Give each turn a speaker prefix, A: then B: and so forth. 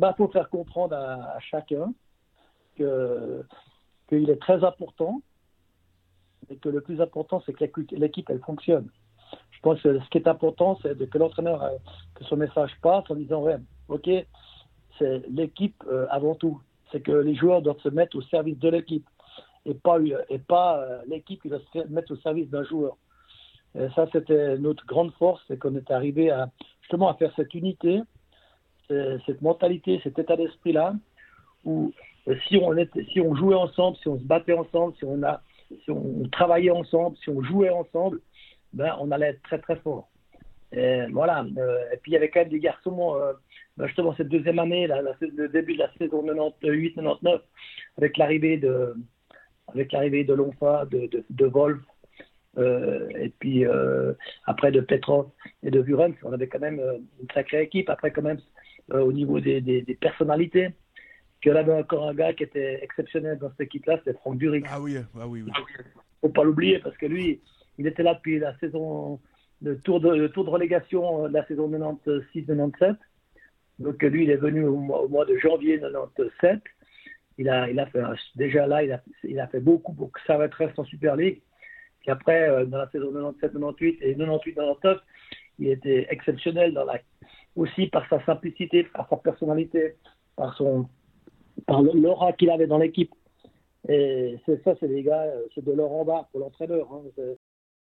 A: bah, faut faire comprendre à, chacun que qu'il est très important et que le plus important, c'est que l'équipe, elle fonctionne. Je pense que ce qui est important, c'est que l'entraîneur, euh, que son message passe en disant, ouais, ok, c'est l'équipe euh, avant tout. C'est que les joueurs doivent se mettre au service de l'équipe et pas, euh, l'équipe qui doit se mettre au service d'un joueur. Et ça, c'était notre grande force, c'est qu'on est arrivé justement à faire cette unité, cette mentalité, cet état d'esprit-là, où si on, si on jouait ensemble, si on se battait ensemble, si on, a, si on travaillait ensemble, si on jouait ensemble, ben, on allait être très très fort. Et voilà. Euh, et puis il y avait quand même des garçons, euh, ben, justement cette deuxième année, le début de la saison 98-99, avec l'arrivée de, avec l'arrivée de Lonfa, de, de, de Wolf, euh, et puis après de Petrov et de Vuren, on avait quand même une sacrée équipe. Après quand même au niveau des, des, des personnalités, qu'il y avait encore un gars qui était exceptionnel dans cette équipe-là, c'était Franck Duric.
B: Ah oui, ah oui, oui.
A: Faut pas l'oublier parce que lui, il était là depuis la saison, le tour de, tour de relégation de la saison 96-97. Donc lui, il est venu au mois, de janvier 97. Il a, il a fait, déjà là, il a, il a fait beaucoup pour que ça reste en Super League. Puis après, euh, dans la saison 97-98 et 98-99, il était exceptionnel dans la, aussi par sa simplicité, par sa personnalité, par son, par l'aura qu'il avait dans l'équipe. Et c'est ça, c'est des gars, c'est de l'or en bas pour l'entraîneur. Hein.